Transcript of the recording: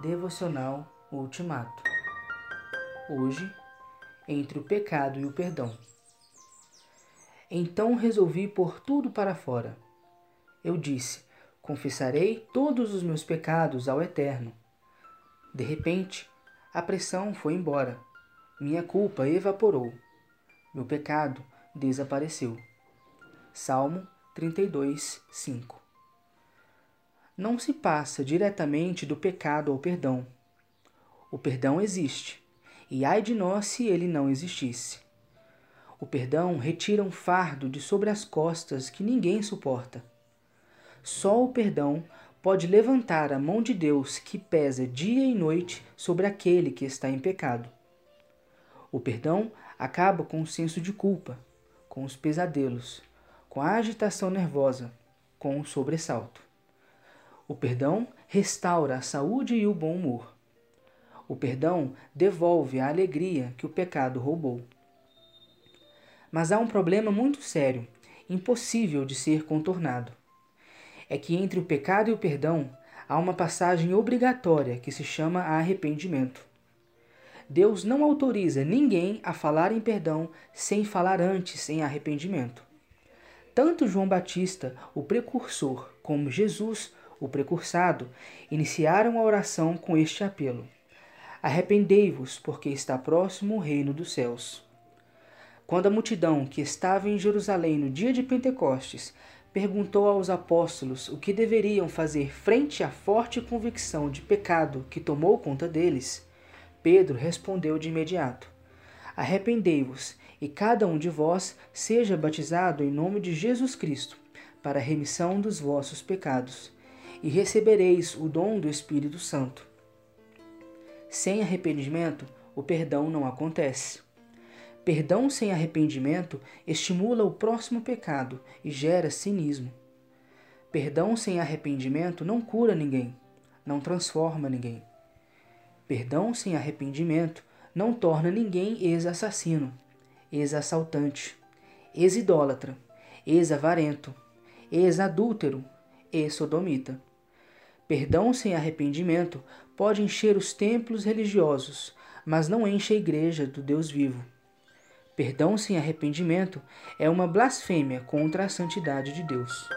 Devocional Ultimato. Hoje, entre o pecado e o perdão. Então resolvi pôr tudo para fora. Eu disse: Confessarei todos os meus pecados ao Eterno. De repente, a pressão foi embora. Minha culpa evaporou. Meu pecado desapareceu. Salmo 32, 5 não se passa diretamente do pecado ao perdão. O perdão existe, e ai de nós se ele não existisse. O perdão retira um fardo de sobre as costas que ninguém suporta. Só o perdão pode levantar a mão de Deus que pesa dia e noite sobre aquele que está em pecado. O perdão acaba com o senso de culpa, com os pesadelos, com a agitação nervosa, com o sobressalto. O perdão restaura a saúde e o bom humor. O perdão devolve a alegria que o pecado roubou. Mas há um problema muito sério, impossível de ser contornado. É que entre o pecado e o perdão há uma passagem obrigatória que se chama arrependimento. Deus não autoriza ninguém a falar em perdão sem falar antes em arrependimento. Tanto João Batista, o precursor, como Jesus, o precursado, iniciaram a oração com este apelo: Arrependei-vos, porque está próximo o reino dos céus. Quando a multidão que estava em Jerusalém no dia de Pentecostes perguntou aos apóstolos o que deveriam fazer frente à forte convicção de pecado que tomou conta deles, Pedro respondeu de imediato: Arrependei-vos, e cada um de vós seja batizado em nome de Jesus Cristo, para a remissão dos vossos pecados e recebereis o dom do Espírito Santo. Sem arrependimento, o perdão não acontece. Perdão sem arrependimento estimula o próximo pecado e gera cinismo. Perdão sem arrependimento não cura ninguém, não transforma ninguém. Perdão sem arrependimento não torna ninguém ex-assassino, ex-assaltante, ex-idólatra, ex-avarento, ex-adúltero, ex-sodomita. Perdão sem arrependimento pode encher os templos religiosos, mas não enche a igreja do Deus vivo. Perdão sem arrependimento é uma blasfêmia contra a santidade de Deus.